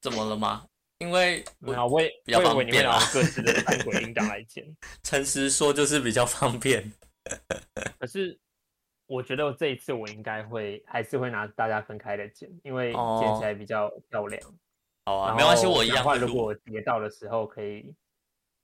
怎么了吗？因为没有，我也比较方便啦两个各自的三鬼铃铛来剪，诚实说就是比较方便。可是我觉得这一次我应该会还是会拿大家分开的剪，因为哦剪起来比较漂亮。好啊，没关系，我一样如果截到的时候可以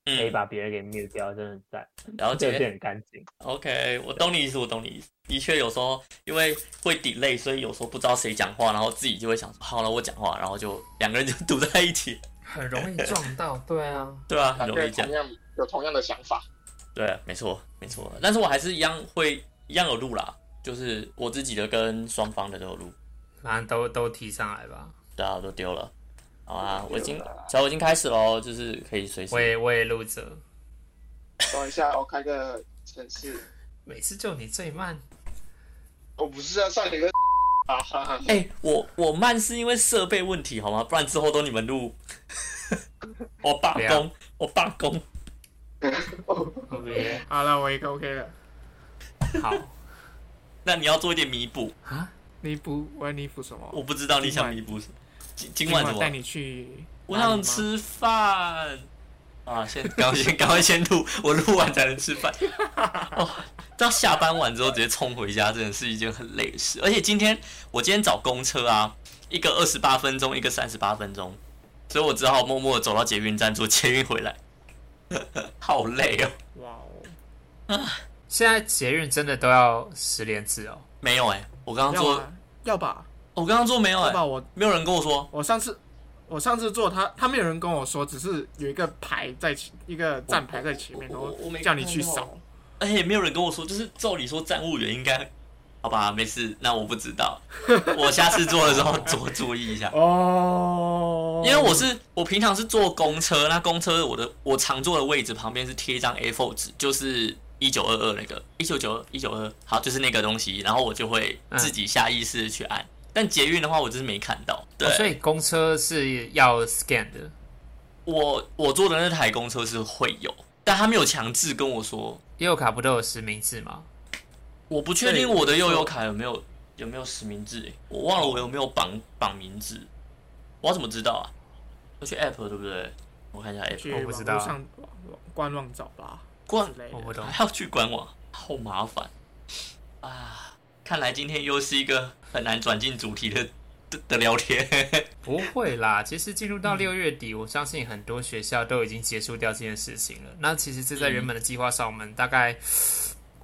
可以嗯，把别人给 mute 掉，真的很赞，了这个解。变很干净。OK，我懂你意思，我懂你意思。的确，有时候因为会 delay，所以有时候不知道谁讲话，然后自己就会想说，好了，我讲话，然后就两个人就 堵在一起。很容易撞到。对啊，对啊，很容易讲人同。样有同样的想法。对，没错，没错。但是我还是一样会一样有录啦，就是我自己的跟双方的都有录。反正都都提上来吧。对啊，都丢了。好啊，我已经，小我已经开始喽，就是可以随时我。也我也录着，等一下，我开个城市。每次就你最慢。我不是要上一个 啊哈哈，哎、我我慢是因为设备问题好吗？不然之后都你们录。我罢工，我罢工。OK，好了，我一个 OK 了。好那你要做一点弥补，啊，弥补，我要弥补什么？我不知道你想弥补什么。今今晚怎么带？你去。我想。吃饭啊！先赶快先赶快先录，我录完才能吃饭。哦，到下班完之后直接冲回家，真的是一件很累的事。而且今天我今天找公车啊，一个二十八分钟，一个三十八分钟，所以我只好默默的走到捷运站坐捷运回来，好累哦。哇哦，现在捷运真的都要十连制哦。没有哎、我刚刚做，要吧？我刚刚做没有哎？我没有人跟我说。我上次我上次做他，他没有人跟我说，只是有一个牌在前，一个站牌在前面，然后我我没叫你去扫。而且也没有人跟我说，就是照理说站务员应该，好吧，没事，那我不知道，我下次做的时候多注意一下。哦，因为我是我平常是坐公车，那公车我的我常坐的位置旁边是贴一张 A4 纸，就是一九二二那个一九九二一九二，好，就是那个东西，然后我就会自己下意识的去按。但捷运的话，我就是没看到。对，哦所以公车是要 scan 的。我我坐的那台公车是会有，但他没有强制跟我说。悠游卡不都有实名制吗？我不确定我的悠游卡有没有有没有实名制、欸，我忘了我有没有绑绑名字，我要怎么知道啊？要去 App 对不对？我看一下 App，去我不知道上官网找吧官。我不懂。还要去官网，好麻烦啊！看来今天又是一个很难转进主题的的的聊天。不会啦，其实进入到六月底，我相信很多学校都已经结束掉这件事情了。那其实这在原本的计划上，我们大概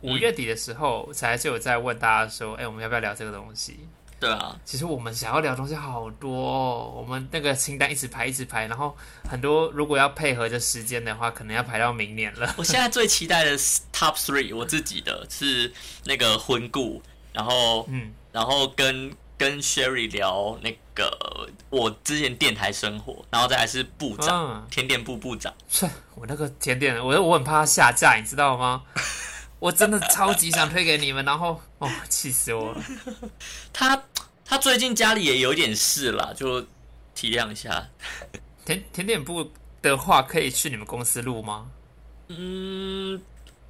五月底的时候才就有在问大家说，哎、我们要不要聊这个东西？对啊，其实我们想要聊的东西好多、哦，我们那个清单一直排一直排，然后很多如果要配合着时间的话，可能要排到明年了。我现在最期待的 Top Three，我自己的是那个婚故，然后嗯，然后跟跟 Sherry 聊那个我之前电台生活，然后再来是部长，嗯甜点部部长。切我那个甜点，我我很怕他下架，你知道吗？我真的超级想推给你们，然后哦，气死我了。他他最近家里也有点事啦，就体谅一下。甜甜点部的话，可以去你们公司录吗？嗯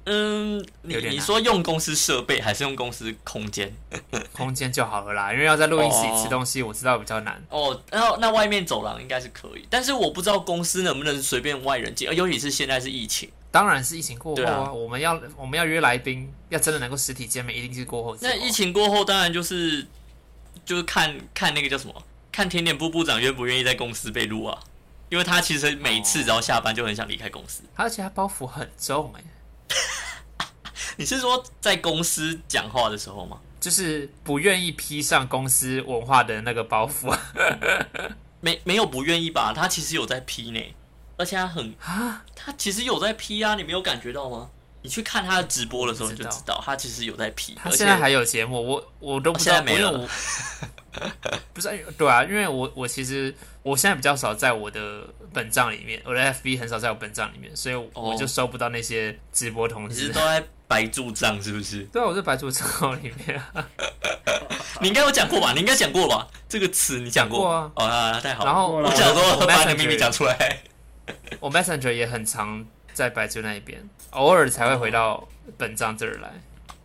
嗯，你你说用公司设备还是用公司空间？空间就好了啦，因为要在录音室里哦吃东西，我知道比较难。哦，那那外面走廊应该是可以，但是我不知道公司能不能随便外人进，呃尤其是现在是疫情。当然是疫情过后啊，啊我们要我们要约来宾，要真的能够实体见面，一定是过后。那疫情过后，当然就是就是看看那个叫什么，看甜点部部长愿不愿意在公司被录啊，因为他其实每次只要下班就很想离开公司。而且他包袱很重哎、你是说在公司讲话的时候吗？就是不愿意披上公司文化的那个包袱 没没有不愿意吧？他其实有在批呢，而且他很啊。他其实有在批啊，你没有感觉到吗？你去看他的直播的时候，你就知道知道他其实有在批。而且他现在还有节目，我我都不知道，没了因为我不 是对啊，因为我我其实我现在比较少在我的本账里面，我的 FB 很少在我本账里面，所以我就收不到那些直播通知你是都。在白住账是不是？对啊，我在白柱账号里面啊。你应该有讲过吧？你应该讲过吧？这个词你讲过啊哦，那太好了。然后我想说我把你的秘密讲出来。我 Messenger 也很常在白猪那一边，偶尔才会回到本账这儿来。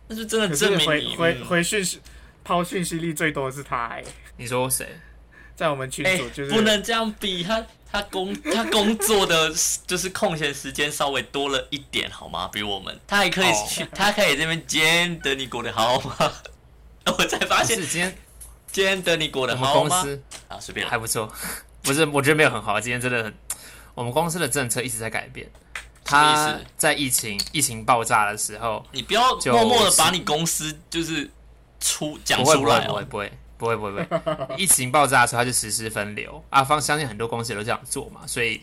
那是真的证明你回嗯回讯息抛讯息力最多的是他、欸，你说谁？在我们群哎、组就是不能这样比他。他工 他工作的就是空闲时间稍微多了一点，好吗？比我们，他还可以哦去，他可以这边今天等你过得好吗？我才发现不是今天今天等你过得好吗？公司啊，随便还不错，不是我觉得没有很好，今天真的很，我们公司的政策一直在改变。什么意他思在疫情疫情爆炸的时候，你不要默默的把你公司就是出讲出来哦。不会不会不会不会不会不会，疫情爆炸的时候他就实施分流，阿方相信很多公司也都这样做嘛，所以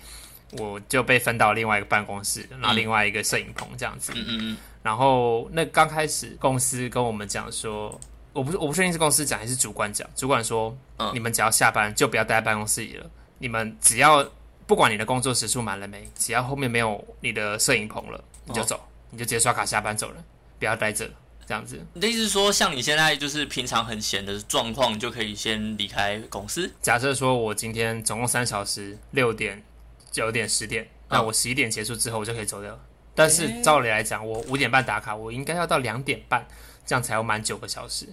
我就被分到另外一个办公室，然后另外一个摄影棚这样子。嗯嗯嗯，然后那刚开始公司跟我们讲说，我不我不确定是公司讲还是主管讲，主管说，嗯。你们只要下班就不要待在办公室里了，你们只要不管你的工作时数满了没，只要后面没有你的摄影棚了，你就哦走，你就直接刷卡下班走了，不要待着了，这样子。你的意思是说，像你现在就是平常很闲的状况，就可以先离开公司？假设说我今天总共三小时，六点、九点、十点，那我十一点结束之后我就可以走掉了。但是照理来讲，我五点半打卡，我应该要到两点半，这样才要满九个小时，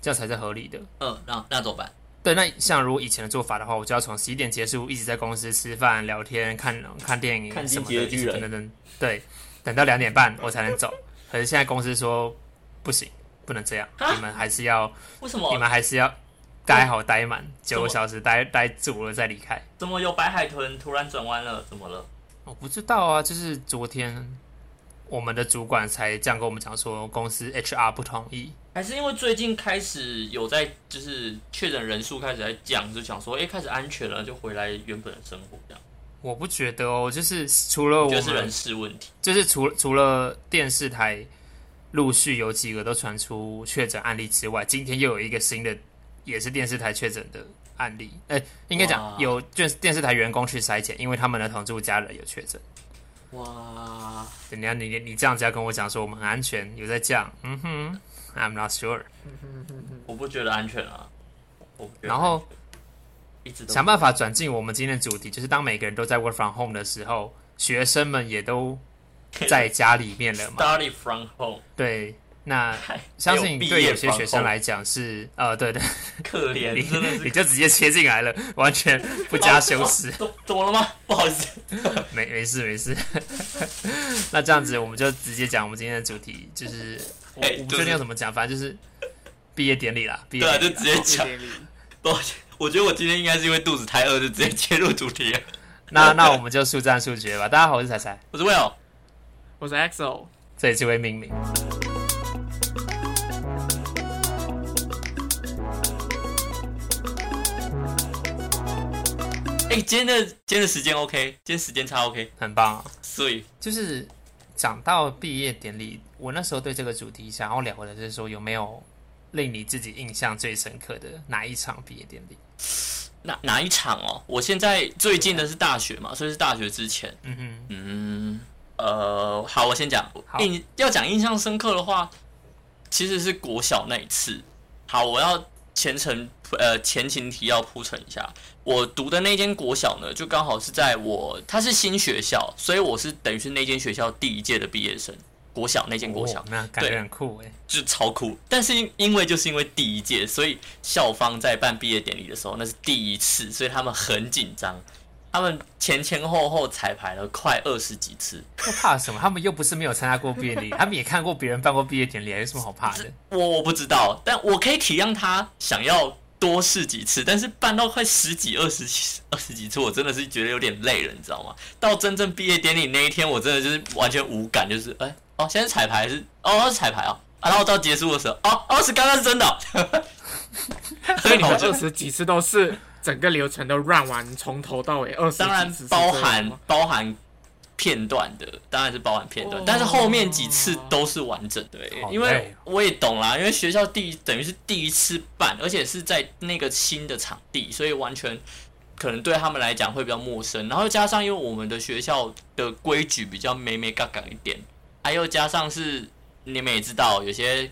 这样才是合理的。嗯，那那怎么办？对，那像如果以前的做法的话，我就要从十一点结束，一直在公司吃饭、聊天、看看电影看什么的，等等等，对，等到两点半我才能走。可是现在公司说不行，不能这样，啊你们还是要，为什么你们还是要待好待满九个小时，待待足了再离开。怎么有白海豚突然转弯了？怎么了？我不知道啊，就是昨天我们的主管才这样跟我们讲说，公司 HR 不同意。还是因为最近开始有在就是确诊人数开始在降，就想说，哎、开始安全了，就回来原本的生活这样。我不觉得哦，就是除了我们我觉得是人事问题。就是除除了电视台陆续有几个都传出确诊案例之外，今天又有一个新的也是电视台确诊的案例。哎、应该讲有电电视台员工去筛检，因为他们的同住家人有确诊。哇，等下你你你这样子要跟我讲说我们很安全，有在降，嗯哼，I'm not sure。我不觉得安全啊。然后一直想办法转进我们今天的主题，就是当每个人都在 work from home 的时候，学生们也都在家里面了嘛。study from home，对，那相信对有些学生来讲是呃，对对，可怜，你你就直接切进来了，完全 不加修饰，怎怎么了吗？不好意思，没没事没事。那这样子我们就直接讲我们今天的主题，就是我哎就是我不确定要怎么讲，反正就是毕业典礼啦，毕业就直接讲。抱歉，我觉得我今天应该是因为肚子太饿，就直接切入主题了。那那我们就速战速决吧。大家好，我是彩彩，我是 Will，我是 XO，这里是会命名。哎、今天的今天的时间 OK，今天时间差 OK，很棒、啊。所以就是讲到毕业典礼，我那时候对这个主题想要聊的就是说，有没有令你自己印象最深刻的哪一场毕业典礼？哪哪一场哦？我现在最近的是大学嘛，所以是大学之前。嗯哼，嗯，呃，好，我先讲好。印要讲印象深刻的话，其实是国小那一次。好，我要前程呃前情提要铺陈一下。我读的那间国小呢，就刚好是在我它是新学校，所以我是等于是那间学校第一届的毕业生。国小那间国小哦，那感觉很酷哎。就超酷。但是因因为就是因为第一届，所以校方在办毕业典礼的时候，那是第一次，所以他们很紧张。他们前前后后彩排了快二十几次。我怕什么？他们又不是没有参加过毕业典礼，他们也看过别人办过毕业典礼，有什么好怕的？我 我不知道，但我可以体谅他想要多试几次，但是办到快十几、二十几、二十几次，我真的是觉得有点累了，你知道吗？到真正毕业典礼那一天，我真的就是完全无感，就是哎、哦，现在是彩排是哦是彩排哦，啊然后到结束的时候，哦哦是刚刚是真的哦、所以你们二十几次都是 整个流程都 run 完，从头到尾二十当然包含包含片段的，当然是包含片段，哦。但是后面几次都是完整的、好因为我也懂啦，因为学校第等于是第一次办，而且是在那个新的场地，所以完全可能对他们来讲会比较陌生。然后加上因为我们的学校的规矩比较美美嘎嘎一点，还有加上是你们也知道，有些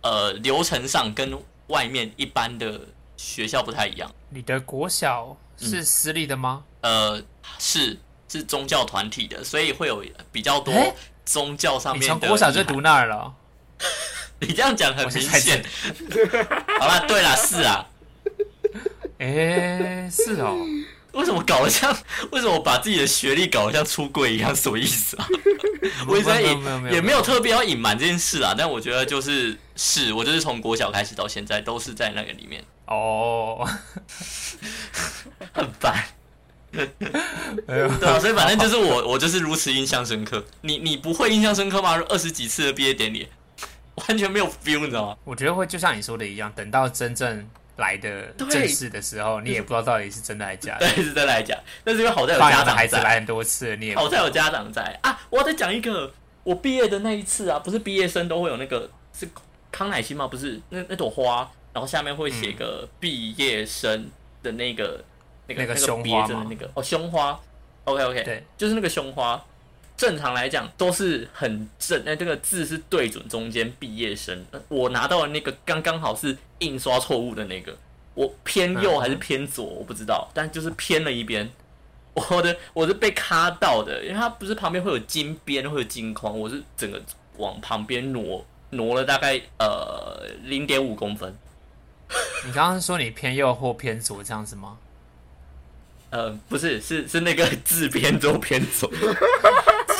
呃流程上跟外面一般的学校不太一样。你的国小是私立的吗？呃，是是宗教团体的，所以会有比较多宗教上面的。从国小就读那儿了哦？你这样讲很明显。好啦，对了，是啊，哎，是哦，为什么搞得像？为什么把自己的学历搞得像出柜一样？什么意思啊？我一直在隐没有没有也没有特别要隐瞒这件事啊，但我觉得就是是我就是从国小开始到现在都是在那个里面，哦，很烦。对啊，所以反正就是我，我就是如此印象深刻。你你不会印象深刻吗？二十几次的毕业典礼，完全没有 feel，你知道吗？我觉得会就像你说的一样，等到真正来的正式的时候，你也不知道到底是真的还是假的。对，是真的还是假，但是因为好在有家长孩子来在，很多次，你也好在有家长在啊！我要再讲一个，我毕业的那一次啊，不是毕业生都会有那个是康乃馨吗？不是，那那朵花，然后下面会写个毕业生的那个、那个那个那毕业胸花吗证的那个。哦胸花，OK OK，对，就是那个胸花。正常来讲都是很正，哎，这个字是对准中间毕业生。呃我拿到的那个刚刚好是印刷错误的那个，我偏右还是偏左我不知道，但就是偏了一边。我的我是被卡到的，因为它不是旁边会有金边，会有金框，我是整个往旁边挪挪了大概呃零点五公分。你刚刚说你偏右或偏左这样子吗？呃，不是，是是那个字偏左偏左。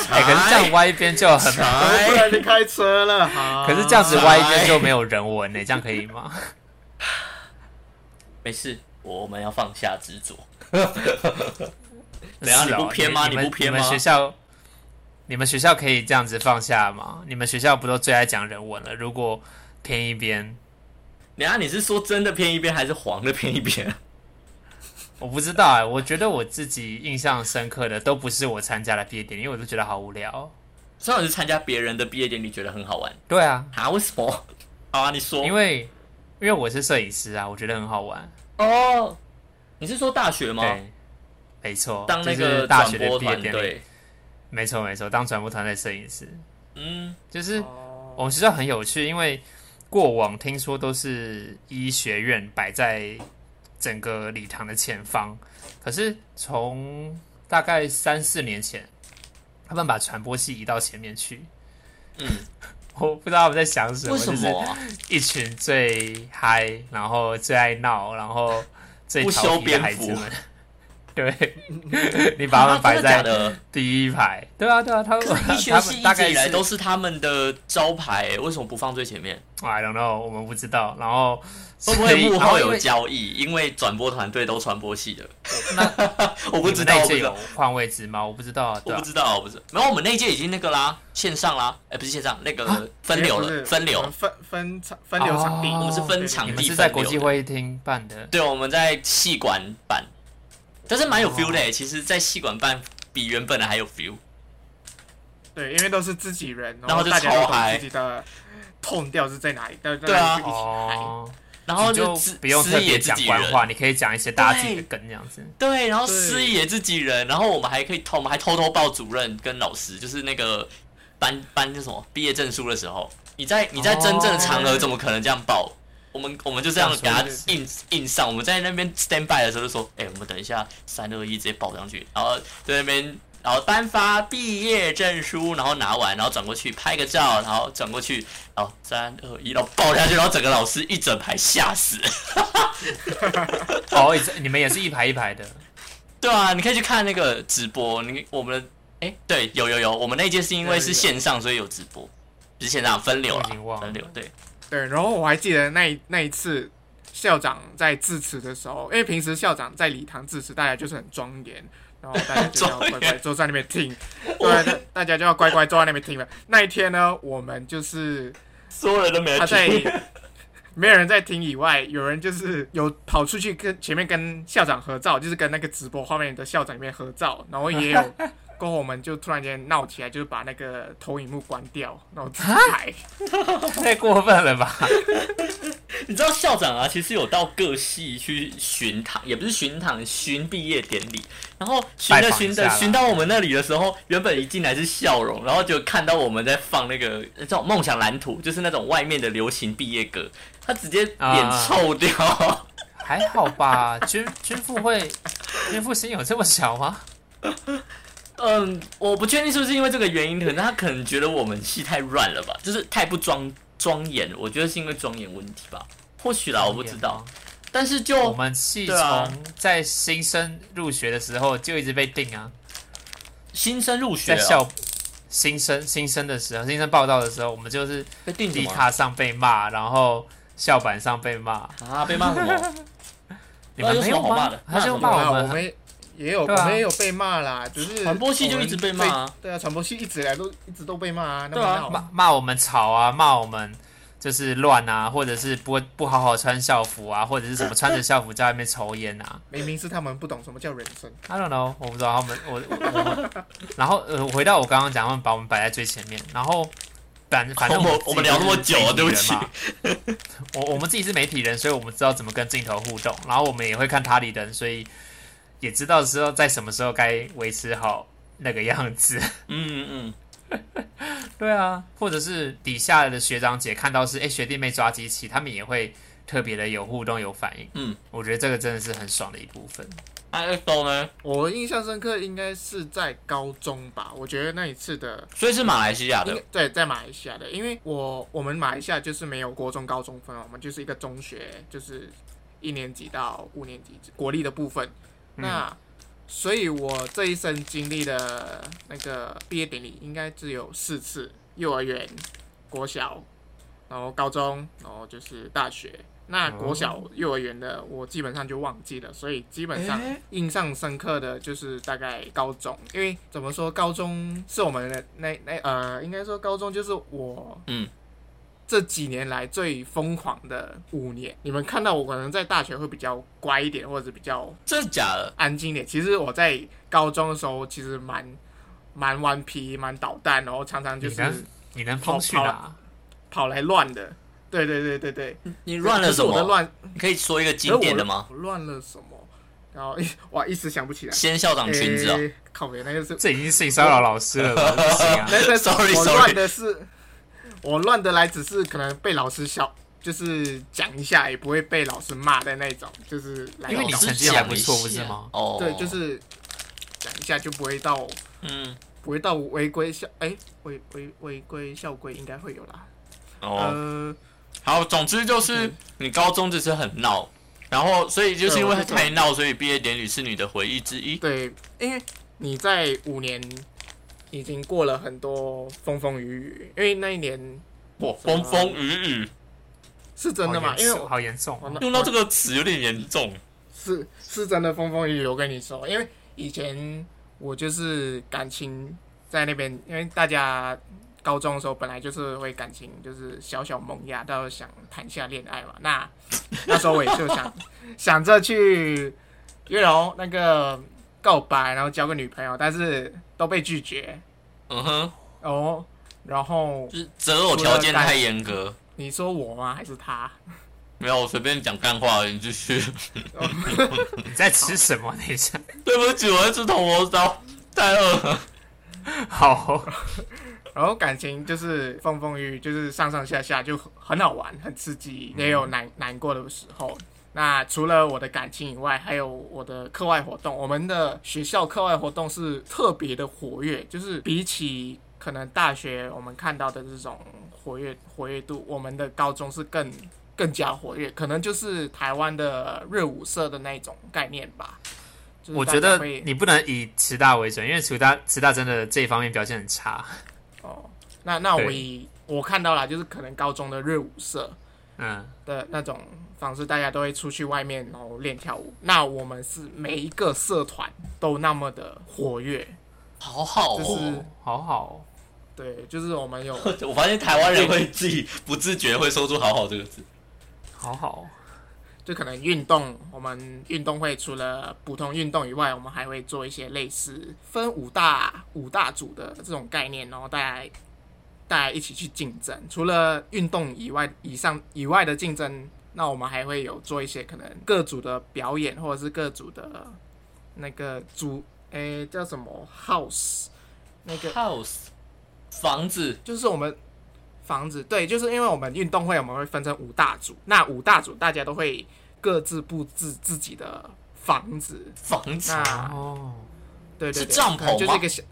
哎、可是这样歪一边就很，不哎，然你开车了，好。可是这样子歪一边就没有人文呢、这样可以吗？没事，我们要放下执着。怎样是哦你不偏吗你们你不偏吗你们学校，你们学校可以这样子放下吗？你们学校不都最爱讲人文了？如果偏一边，等一下你是说真的偏一边，还是黄的偏一边？我不知道哎、我觉得我自己印象深刻的都不是我参加的毕业典礼，因为我都觉得好无聊。虽然我是参加别人的毕业典礼，觉得很好玩对啊，啊？为什么？好啊，你说。因为因为我是摄影师啊，我觉得很好玩。哦，你是说大学吗？对，没错，当那个大学的毕业典礼，没错没错，当转播团队摄影师，嗯，就是哦我们学校很有趣，因为过往听说都是医学院摆在整个礼堂的前方，可是从大概三四年前，他们把传播系移到前面去。嗯，我不知道他们在想什么，为什么啊？就是一群最嗨，然后最爱闹，然后最调皮的孩子们。对，你把他们摆在的？第一排。对啊，对啊，他们可是 医学他系一们大概是直以来都是他们的招牌，为什么不放最前面？I don't know，我们不知道。然后会不会幕后有交易？因为转播团队都传播系的，那 我不知道，有我不知道，换位置吗？我不知道我不。知道，我不知道。没有，我们那一届已经那个啦，线上啦，哎，不是线上，那啊个分流了，分流我们。分分场分流场地，哦我们是分场地是在国际会议厅办的，对，我们在戏馆办，但是蛮有 feel 的。其实，在戏馆办比原本的还有 feel。对，因为都是自己人，然后就大家都懂超嗨自己的痛调是在哪里，大对啊家一起嗨。哦，然后就司不用特别司仪也自己人，讲官话，你可以讲一些大家自己的梗这样子。对，然后师爷自己人，然后我们还可以偷，我们还偷偷报主任跟老师，就是那个颁颁那什么毕业证书的时候，你在你在真正的场合哦怎么可能这样报？我们我们就这样给他这样说印印上，我们在那边 stand by 的时候就说，哎、我们等一下三二一直接报上去，然后在那边。然后颁发毕业证书，然后拿完，然后转过去拍个照，然后转过去，然后三二一，然后报下去，然后整个老师一整排吓死。哦，你们也是一排一排的，对啊，你可以去看那个直播。你我们的哎，对，有有有，我们那届是因为是线上，所以有直播，不是线上分流了分流对。对，然后我还记得那一那一次校长在致辞的时候，因为平时校长在礼堂致辞，大家就是很庄严，然后大家就要 乖乖坐在那边听，对，大大家就要乖乖坐在那边听了。那一天呢，我们就是所有人都没他在 没有人在听以外，有人就是有跑出去跟前面跟校长合照，就是跟那个直播画面的校长里面合照，然后也有。过后我们就突然间闹起来，就是把那个投影幕关掉，然后自己拍。太过分了吧？你知道校长啊，其实有到各系去巡堂，也不是巡堂，巡毕业典礼。然后巡着巡着巡到我们那里的时候，原本一进来是笑容，然后就看到我们在放那个这种梦想蓝图，就是那种外面的流行毕业歌，他直接脸臭掉。还好吧？军军副会军副心有这么小吗？嗯，我不确定是不是因为这个原因，可能他可能觉得我们戏太乱了吧，就是太不庄庄严。我觉得是因为庄严问题吧，或许啦，我不知道。但是就我们系对啊从在新生入学的时候就一直被定啊，新生入学、哦、在校新生新生的时候，新生报道的时候，我们就是被定什么迪卡上被骂，然后校板上被骂。啊？被骂什么？你们没有骂的？他就骂我们也有，我们也有被骂啦，只是传播系就一直被骂对啊，传播系一直来都一直都被骂啊，那对啊蛮好。骂骂我们吵啊，骂我们就是乱啊，或者是不不好好穿校服啊，或者是什么穿着校服在外面抽烟啊。明明是他们不懂什么叫人生，I don't know，我不知道他们我我我，然后呃，回到我刚刚讲，他们把我们摆在最前面，然后反反正我我们聊那么久啊就是媒体对不起。嘛。我我们自己是媒体人，所以我们知道怎么跟镜头互动，然后我们也会看他里人，所以也知道时候在什么时候该维持好那个样子。嗯嗯对啊，或者是底下的学长姐看到是哎学弟妹抓机器，他们也会特别的有互动有反应。嗯，我觉得这个真的是很爽的一部分。那 X 呢？我印象深刻应该是在高中吧，我觉得那一次的所以是马来西亚的对，在马来西亚的，因为我我们马来西亚就是没有国中、高中分，我们就是一个中学，就是一年级到五年级国立的部分。嗯那所以，我这一生经历的那个毕业典礼，应该只有四次：幼儿园、国小，然后高中，然后就是大学。那国小、幼儿园的我基本上就忘记了，所以基本上印象深刻的就是大概高中，因为怎么说，高中是我们的那那呃，应该说高中就是我嗯这几年来最疯狂的五年。你们看到我可能在大学会比较乖一点，或者是比较真的假的？安静一点。其实我在高中的时候其实蛮蛮顽皮、蛮捣蛋，然后常常就是你能你能风去哪？跑来乱的。对对对对对，你乱了什么？我的乱，你可以说一个经典的吗？我乱了什么？然后 哇，一时想不起来。掀校长裙子靠别，那个是这已经是性骚扰老师了吧？不行啊！那个 Sorry，我乱的是，我乱的来只是可能被老师笑，就是讲一下，也不会被老师骂的那种，就是来因为你成绩还不错不是吗？哦，对，就是讲一下就不会到嗯。不会到违规校，哎、违违违规校规应该会有啦。哦，呃，好，总之就是你高中只是很闹，然后所以就是因为太闹，所以毕业典礼是你的回忆之一。对，因为你在五年已经过了很多风风雨雨，因为那一年哇，风风雨雨，是真的吗？因为好严重用到这个词有点严重。是是真的风风雨雨，我跟你说，因为以前我就是感情在那边，因为大家高中的时候本来就是会感情就是小小萌芽，到想谈下恋爱嘛。那那时候我也就想 想着去，月楼那个告白，然后交个女朋友，但是都被拒绝嗯哼，哦。然后就是择偶条件太严格。你说我吗？还是他？没有，我随便讲干话而已，你继续。你在吃什么？等一下，对不起，我在吃铜锣烧，太饿了。好，然后感情就是风风雨雨，就是上上下下就很好玩，很刺激，也有难难过的时候。那除了我的感情以外，还有我的课外活动。我们的学校课外活动是特别的活跃，就是比起可能大学我们看到的这种活跃活跃度，我们的高中是更更加活跃，可能就是台湾的热舞社的那种概念吧。就是我觉得你不能以慈大为准，因为慈大慈大真的这一方面表现很差。哦，那那我以我看到了，就是可能高中的热舞社，嗯，的那种方式，大家都会出去外面然后练跳舞。那我们是每一个社团都那么的活跃，好好就是哦，好好对，就是我们有 我发现台湾人会自己不自觉会说出“好好”这个字。好好，就可能运动，我们运动会除了普通运动以外，我们还会做一些类似分五大五大组的这种概念，然后大家大家一起去竞争。除了运动以外以上以外的竞争，那我们还会有做一些可能各组的表演，或者是各组的那个组，诶、叫什么 house，那个 House 房子就是我们房子，对，就是因为我们运动会我们会分成五大组，那五大组大家都会各自布置自己的房子，房子那哦，对对对，是帐篷就是一个小，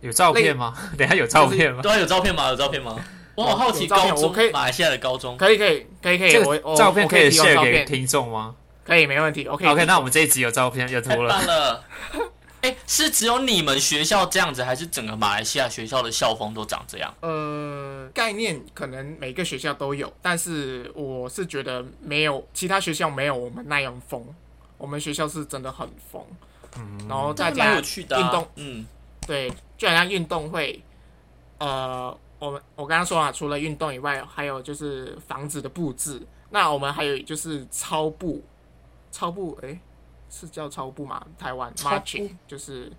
有照片吗？等下有照片吗？对啊，有照片吗？有照片吗？我好好奇照片高中我可以马来西亚的高中，可以可以可以可以，这我照片可以我提供 share 照片，给听众吗可以没问题。OK？OK，那我们这一集有照片有太图了。棒了。哎、是只有你们学校这样子，还是整个马来西亚学校的校风都长这样？呃，概念可能每个学校都有，但是我是觉得没有其他学校没有我们那样疯。我们学校是真的很疯，然后大家。运动嗯，对，就好像运动会，呃，我们我刚刚说啊，除了运动以外，还有就是房子的布置。那我们还有就是超步，超步，诶，是叫超步吗？台湾操步 marching 就是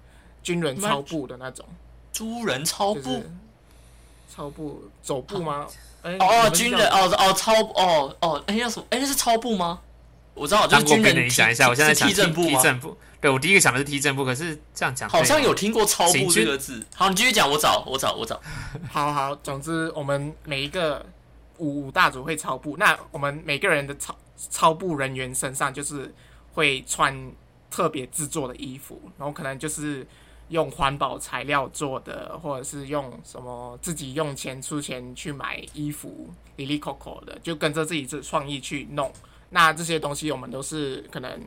军人超步的那种，猪人超步。就是操步走步吗？诶哦军人哦哦操哦哦，哎、那什么？哎、那是超步吗？我知道，就是军人你想一下，我现在是想踢正步吗？踢正步。对我第一个想的是踢正步，可是这样讲好像有听过“超步行”军这个字。好，你继续讲，我找，我找，我找。好好，总之我们每一个五五大组会超步，那我们每个人的超超步人员身上就是会穿特别制作的衣服，然后可能就是用环保材料做的，或者是用什么自己用钱出钱去买衣服，里里扣扣的，就跟着自己这创意去弄。那这些东西我们都是可能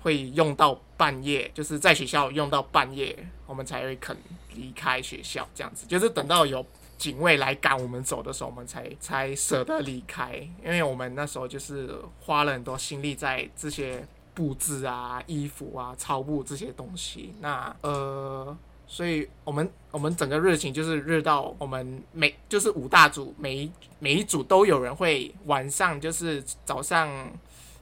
会用到半夜，就是在学校用到半夜，我们才会肯离开学校，这样子，就是等到有警卫来赶我们走的时候，我们才才舍得离开，因为我们那时候就是花了很多心力在这些布置啊、衣服啊、超布这些东西。那呃，所以我们我们整个热情就是热到我们每就是五大组，每一每一组都有人会晚上就是早上。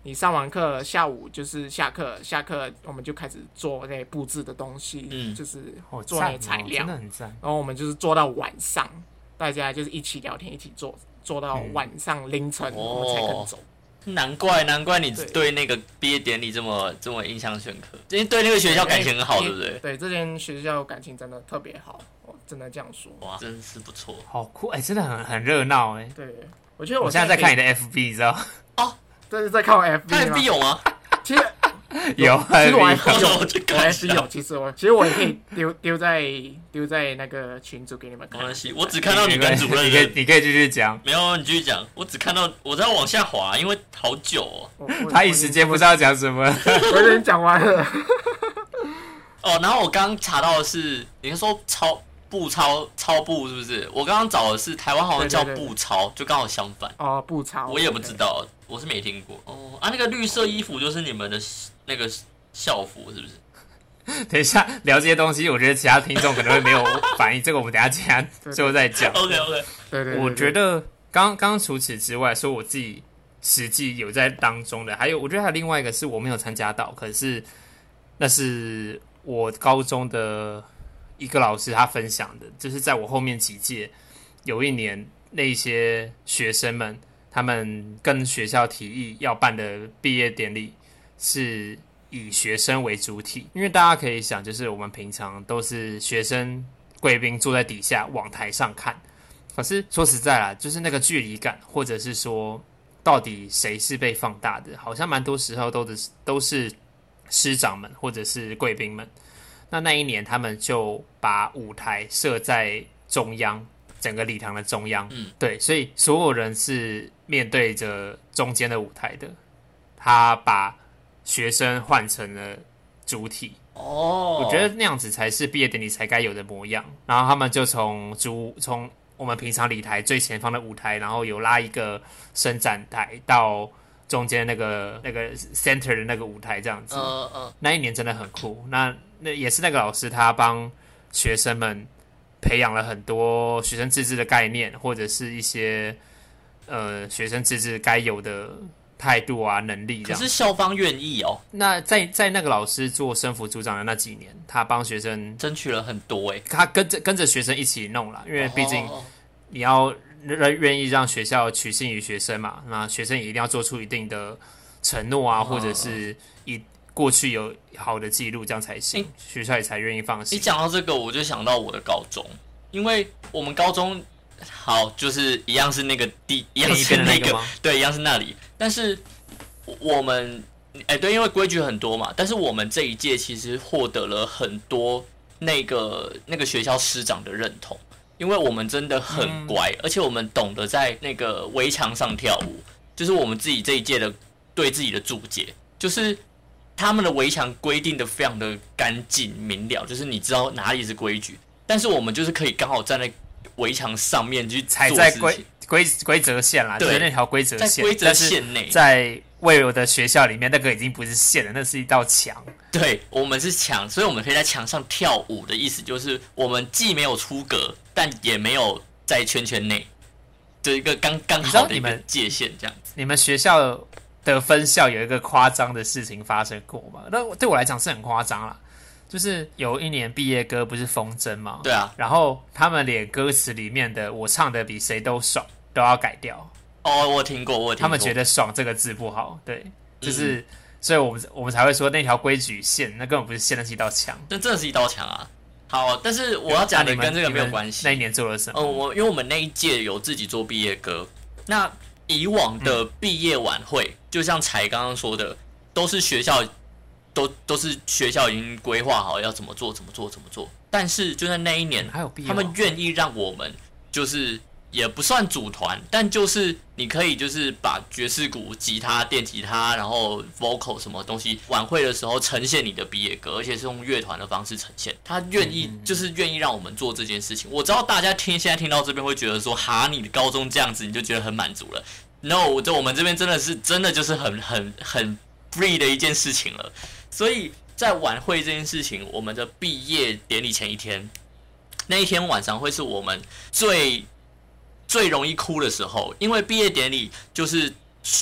你上完课，下午就是下课，下课我们就开始做那些布置的东西，嗯就是做那材料，真的很赞。然后我们就是做到晚上，大家就是一起聊天，一起做，做到嗯晚上凌晨，我们才肯走。难怪，难怪你对对那个毕业典礼这么这么印象深刻，因为对那个学校感情很好，对不对？对，这间学校感情真的特别好，我真的这样说。哇，真是不错。好酷哎、真的很很热闹哎。对，我觉得我我现在在看你的，FB，你知道？哦 这是在看我 FB 吗 FB？有吗？其实 有，其实我还有有，其实我其实我也可以丢丢在丢在那个群组给你们看。没关系，我只看到你没关系跟主任你可以，你可以继续讲。没有，你继续讲。我只看到我在往下滑，因为好久哦。他一时间不知道讲什么。我已经讲完了。哦，然后我刚刚查到的是，你是说超步超超步是不是？我刚刚找的是台湾好像叫对对对步超，就刚好相反。哦，步超，我也不知道，我是没听过。哦啊，那个绿色衣服就是你们的那个校服是不是？等一下聊这些东西，我觉得其他听众可能会没有反应，这个我们等下等下对最后再讲。OK OK，对对对，我觉得刚刚除此之外，说我自己实际有在当中的，还有我觉得还有另外一个是我没有参加到，可是那是我高中的一个老师他分享的，就是在我后面几届有一年那些学生们，他们跟学校提议要办的毕业典礼是以学生为主体，因为大家可以想，就是我们平常都是学生贵宾坐在底下往台上看。可是说实在啦，就是那个距离感，或者是说到底谁是被放大的，好像蛮多时候都是都是师长们或者是贵宾们。那那一年他们就把舞台设在中央，整个礼堂的中央，嗯，对，所以所有人是面对着中间的舞台的。他把学生换成了主体，哦，我觉得那样子才是毕业典礼才该有的模样。然后他们就从主从我们平常礼台最前方的舞台，然后有拉一个伸展台到中间那个那个 center 的那个舞台这样子。那一年真的很酷。那那也是那个老师他帮学生们培养了很多学生自治的概念，或者是一些呃学生自治该有的态度啊能力这样可是。校方愿意哦，那在在那个老师做生辅组长的那几年，他帮学生，争取了很多哎，他跟着跟着学生一起弄了，因为毕竟哦你要愿愿意让学校取信于学生嘛，那学生也一定要做出一定的承诺啊，哦或者是以过去有好的记录，这样才行，诶学校也才愿意放你心。讲到这个，我就想到我的高中，因为我们高中好就是一样是那个地，一样是那个那个？对，一样是那里，但是我们哎、对，因为规矩很多嘛，但是我们这一届其实获得了很多那个那个学校师长的认同，因为我们真的很乖，而且我们懂得在那个围墙上跳舞，就是我们自己这一届的对自己的注解，就是他们的围墙规定的非常的干净明了，就是你知道哪里是规矩，但是我们就是可以刚好站在围墙上面去踩在规规规则线啦，对就是那条规则线，在规则线内，在未有的学校里面，那个已经不是线了，那是一道墙。对，我们是墙，所以我们可以在墙上跳舞的意思就是，我们既没有出格，但也没有在圈圈内，就一个刚刚好的一个界限这样子。你们学校的分校有一个夸张的事情发生过嘛？那对我来讲是很夸张啦。就是有一年毕业歌不是风筝吗？对啊，然后他们连歌词里面的“我唱的比谁都爽”都要改掉，哦，我听过，我听过。他们觉得“爽”这个字不好，对，嗯就是，所以我们我们才会说那条规矩线，那根本不是线，那是一道墙。那真的是一道墙啊。好，但是我要讲你们跟这个没有关系那。一年做了什么？嗯，我因为我们那一届有自己做毕业歌，那以往的毕业晚会，就像才刚刚说的，都是学校都都是学校已经规划好要怎么做怎么做怎么做，但是就在那一年，还有他们愿意让我们就是也不算组团，但就是你可以就是把爵士鼓、吉他、电吉他，然后 vocal 什么东西，晚会的时候呈现你的毕业歌，而且是用乐团的方式呈现。他愿意就是愿意让我们做这件事情。我知道大家听现在听到这边会觉得说，哈，你的高中这样子你就觉得很满足了。No，就我们这边真的是真的就是很很很 free 的一件事情了。所以在晚会这件事情，我们的毕业典礼前一天，那一天晚上会是我们最最容易哭的时候，因为毕业典礼就是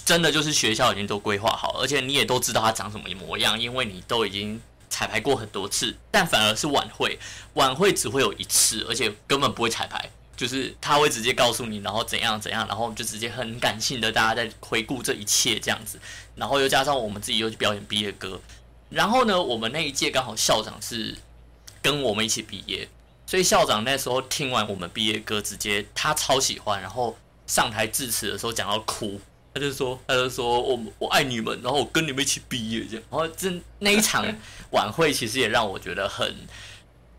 真的就是学校已经都规划好，而且你也都知道它长什么模样，因为你都已经彩排过很多次。但反而是晚会，晚会只会有一次，而且根本不会彩排。就是他会直接告诉你，然后怎样怎样，然后就直接很感性的大家在回顾这一切这样子，然后又加上我们自己又去表演毕业歌，然后呢，我们那一届刚好校长是跟我们一起毕业，所以校长那时候听完我们毕业歌，直接他超喜欢，然后上台致辞的时候讲到哭，他就说他就说我我爱你们，然后我跟你们一起毕业这样，然后这那一场晚会其实也让我觉得很。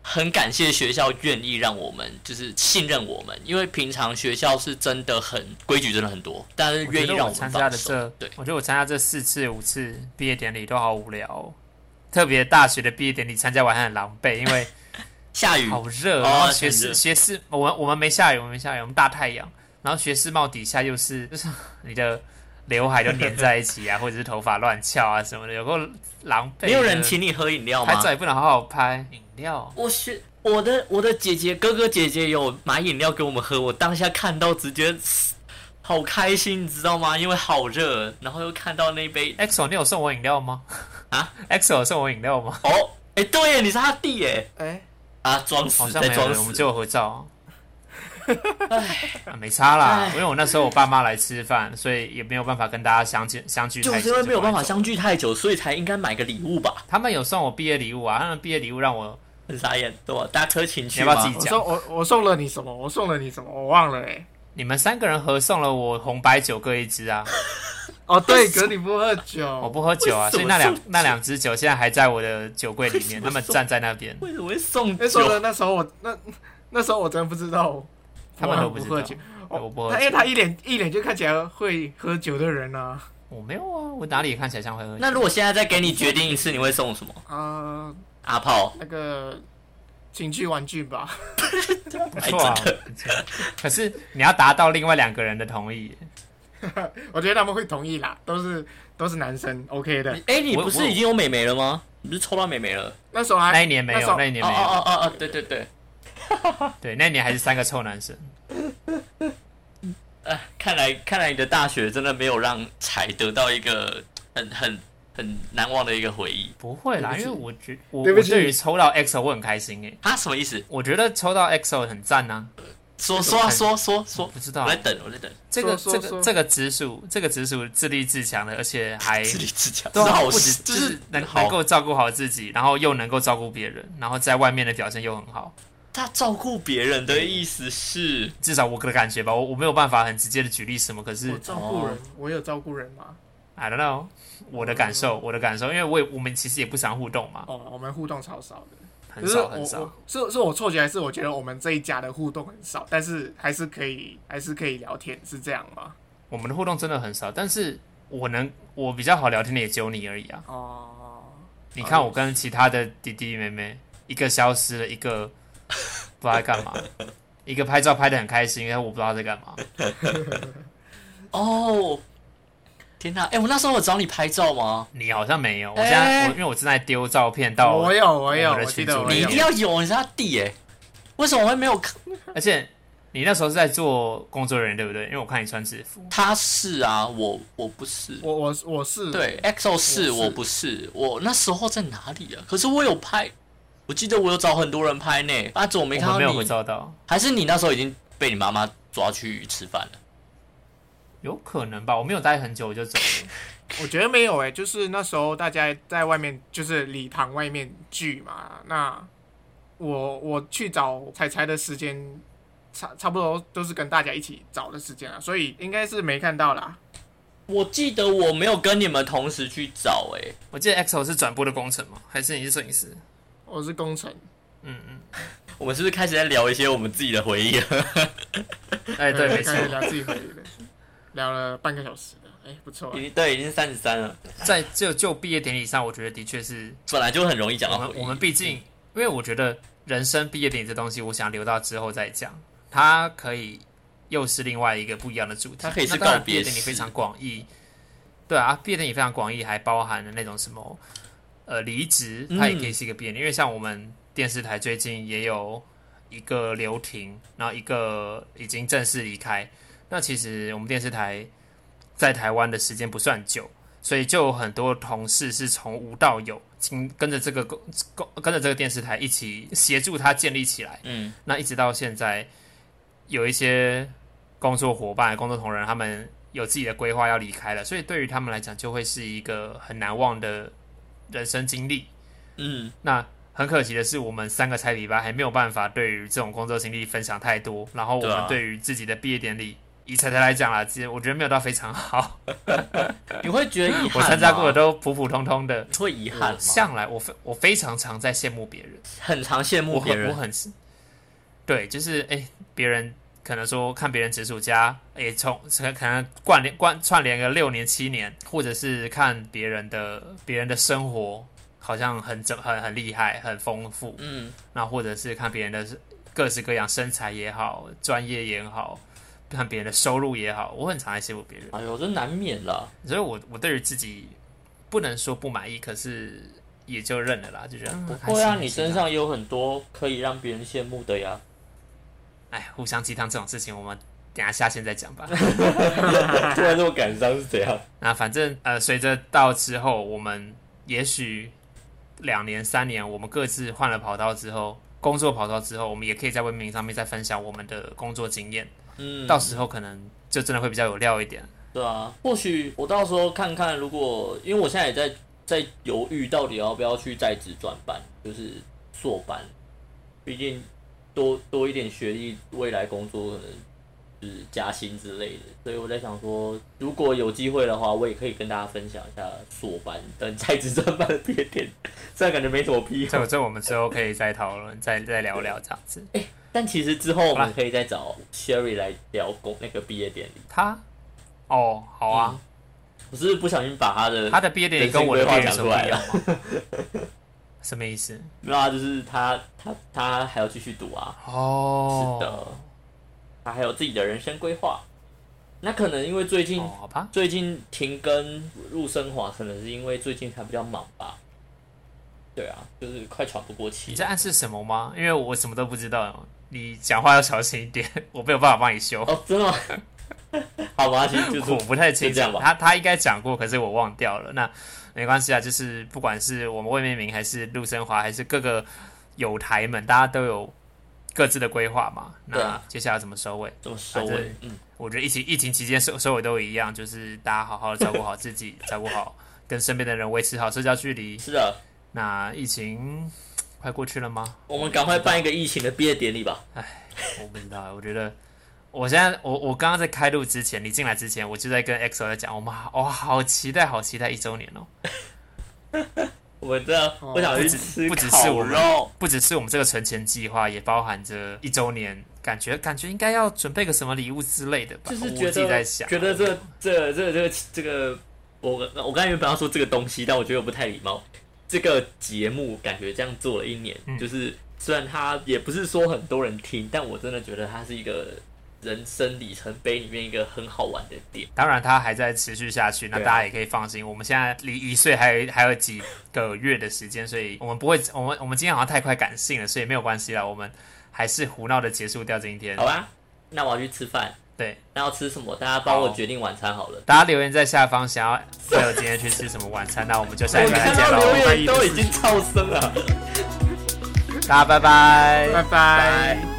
很感谢学校愿意让我们就是信任我们，因为平常学校是真的很规矩，真的很多，但是愿意让们我参加的放手。这，对，我觉得我参加这四次五次毕业典礼都好无聊哦、特别大学的毕业典礼参加完还很狼狈，因为下雨好热，哦然后学士学士，我们我们没下雨，我们没下雨，我们大太阳，然后学士帽底下又是 就是你的刘海都粘在一起啊，或者是头发乱翘啊什么的，有够狼狈。没有人请你喝饮料吗拍照？也不能好好拍饮料。我学我的我的姐姐哥哥姐姐有买饮料给我们喝，我当下看到直接 好开心，你知道吗？因为好热，然后又看到那杯 EXO，你有送我饮料吗？啊，EXO 送我饮料吗？哦，哎、对耶，你是他弟耶哎，啊，装死好像没有，在装死，我们就有合照。啊没差啦，因为我那时候我爸妈来吃饭，所以也没有办法跟大家相聚相聚太久。就是因为没有办法相聚太久，所以才应该买个礼物吧？他们有送我毕业礼物啊，他们毕业礼物让我很傻眼，对吧？搭车情绪吗你要不要自己我送我我送了你什么？我送了你什么？我忘了哎。你们三个人合送了我红白酒各一支啊，哦，对，可是你不喝酒我，不喝酒啊，所以那两那两只酒现在还在我的酒柜里面，他们站在那边，为什么会送那时候的？那时候我那那时候我真的不知道，他们都不知道不喝酒。我不喝他因为，他一脸一脸就看起来会喝酒的人啊。我没有啊，我哪里看起来像会喝酒？那如果现在再给你决定一次，你会送什么？啊，阿炮，那个情趣玩具吧。不错啊，不错可是你要达到另外两个人的同意，我觉得他们会同意啦，都是都是男生，OK 的。哎、你不是已经有美眉了吗？你不是抽到美眉了？那时候还那一年没有，那一年没有，哦哦哦哦，对对对，对，那一年还是三个臭男生。哎，看来看来你的大学真的没有让彩得到一个很很很难忘的一个回忆。不会啦，因为我觉我对不起我对于抽到 EXO 我很开心诶，啊，什么意思？我觉得抽到 EXO 很赞呐、说说啊说说说，不知道。我在等，我在等，这个这个这个直属这个直属自立自强的，而且还自立自强，对止，就就是能能够照顾好自己，然后又能够照顾别人，然后在外面的表现又很好。他照顾别人的意思是，至少我的感觉吧，我我没有办法很直接的举例什么，可是我照顾人，我有照顾人吗？I don't know 我的感受，我的感受，因为我也我们其实也不常互动嘛，哦，我们互动超少的。很可是我少很少我。是是我错觉，还是我觉得我们这一家的互动很少，但是还是可以还是可以聊天，是这样吗？我们的互动真的很少，但是我能我比较好聊天的也只有你而已啊。哦，你看我跟其他的弟弟妹妹，一个消失了，一个不知道在干嘛，一个拍照拍的很开心，但我不知道在干嘛。哦，天哪！哎、我那时候有找你拍照吗？你好像没有，我哎现在我因为我正在丢照片到，我有我有，你一定要有，你是他弟哎，为什么我会没有看？而且你那时候是在做工作人员对不对？因为我看你穿制服。他是啊，我我不是。我我我是对，EXO 是我是我不是，我那时候在哪里啊？可是我有拍，我记得我有找很多人拍呢。阿怎么没看到我没有？照到，还是你那时候已经被你妈妈抓去吃饭了？有可能吧？我没有待很久我就走了。我觉得没有诶、就是那时候大家在外面，就是礼堂外面聚嘛。那我我去找彩彩的时间，差差不多都是跟大家一起找的时间啊，所以应该是没看到啦。我记得我没有跟你们同时去找哎、我记得 XO 是转播的工程吗？还是你是摄影师？我是工程，嗯嗯，我们是不是开始在聊一些我们自己的回忆了？哎对，没错聊自己回忆的，聊了半个小时了，哎、不错、已经对，已经三十三了，在就就毕业典礼上，我觉得的确是本来就很容易讲到。我们我们毕竟，因为我觉得人生毕业典礼这东西，我想留到之后再讲。它可以又是另外一个不一样的主题。它可以是告别式毕业典礼非常广义，对啊，毕业典礼非常广义，还包含了那种什么呃离职，它也可以是一个毕业典礼。因为像我们电视台最近也有一个留停，然后一个已经正式离开。那其实我们电视台在台湾的时间不算久，所以就有很多同事是从无到有，经跟着这个公公跟着这个电视台一起协助他建立起来。嗯，那一直到现在，有一些工作伙伴、工作同仁，他们有自己的规划要离开了，所以对于他们来讲，就会是一个很难忘的人生经历。嗯，那很可惜的是，我们三个菜礼吧还没有办法对于这种工作经历分享太多。然后我们对于自己的毕业典礼，以彩彩来讲啦，其实我觉得没有到非常好。你会觉得遗憾吗？我参加过的都普普通通的。会遗憾吗？向来我非我非常常在羡慕别人，很常羡慕我别人，很我很对，就是哎，别人可能说看别人直属家，也从可可能关联关串联个六年七年，或者是看别人的别人的生活好像很整很很厉害很丰富，嗯，那或者是看别人的各式各样身材也好，专业也好，看别人的收入也好，我很常爱羡慕别人，哎呦，这难免啦。所以我我对于自己不能说不满意，可是也就认了啦，就觉得嗯不会啊，你身上有很多可以让别人羡慕的呀。哎，互相鸡汤这种事情，我们等下下线再讲吧。突然这么感伤是怎样？那反正呃，随着到之后，我们也许两年、三年，我们各自换了跑道之后，工作跑道之后，我们也可以在文明上面再分享我们的工作经验。嗯，到时候可能就真的会比较有料一点。对啊，或许我到时候看看，如果因为我现在也在在犹豫，到底要不要去在职转班，就是硕班，毕竟多多一点学历，未来工作可能就是加薪之类的。所以我在想说，如果有机会的话，我也可以跟大家分享一下硕班等在职转班的毕业典礼，虽然感觉没什么屁用，这这我们之后可以再讨论，再再聊聊这样子。但其实之后我们可以再找 Sherry 来聊公那个毕业典礼。他哦，好啊，我是不小心把他的他的毕业典礼跟我的话讲出来了什么意思？没有啊，就是他他他还要继续读啊。哦，是的，他还有自己的人生规划。那可能因为最近、哦，好吧，最近停更入升华，可能是因为最近他比较忙吧。对啊，就是快喘不过气你。在暗示什么吗？因为我什么都不知道，你讲话要小心一点，我没有办法帮你修。哦，真的吗？好吧，其实就 是我不太清楚他他应该讲过，可是我忘掉了。那没关系啊，就是不管是我们魏明明，还是陆生华，还是各个友台们，大家都有各自的规划嘛。那接下来怎么收尾？怎么收尾。嗯，我觉得疫情疫情期间收收尾都一样，就是大家好好的照顾好自己，照顾好跟身边的人维持好社交距离。是的，那疫情快过去了吗？我们赶快办一个疫情的毕业典礼吧。我不知道，我觉得我现在我我刚刚在开录之前，你进来之前，我就在跟 EXO 在讲，我们好我好期待好期待一周年哦。我真的哦我想去吃不只是烤我们肉。不只是我们这个存钱计划，也包含着一周年，感觉感觉应该要准备个什么礼物之类的吧。我就是觉自己在得想，觉得这这这这个这个，我我刚才原本要说这个东西，但我觉得我不太礼貌。这个节目感觉这样做了一年，嗯就是虽然它也不是说很多人听，但我真的觉得它是一个人生里程碑里面一个很好玩的点。当然它还在持续下去，那大家也可以放心。我们现在离一岁还有还有几个月的时间，所以我们不会，我们我们今天好像太快感性了，所以没有关系啦，我们还是胡闹的结束掉这一天好。吧，那我要去吃饭，对，那要吃什么？大家帮我好决定晚餐好了。大家留言在下方，想要菲尔今天去吃什么晚餐，那我们就下一我拜再见看到留喽，言都已经超生了，大家拜拜拜拜。拜。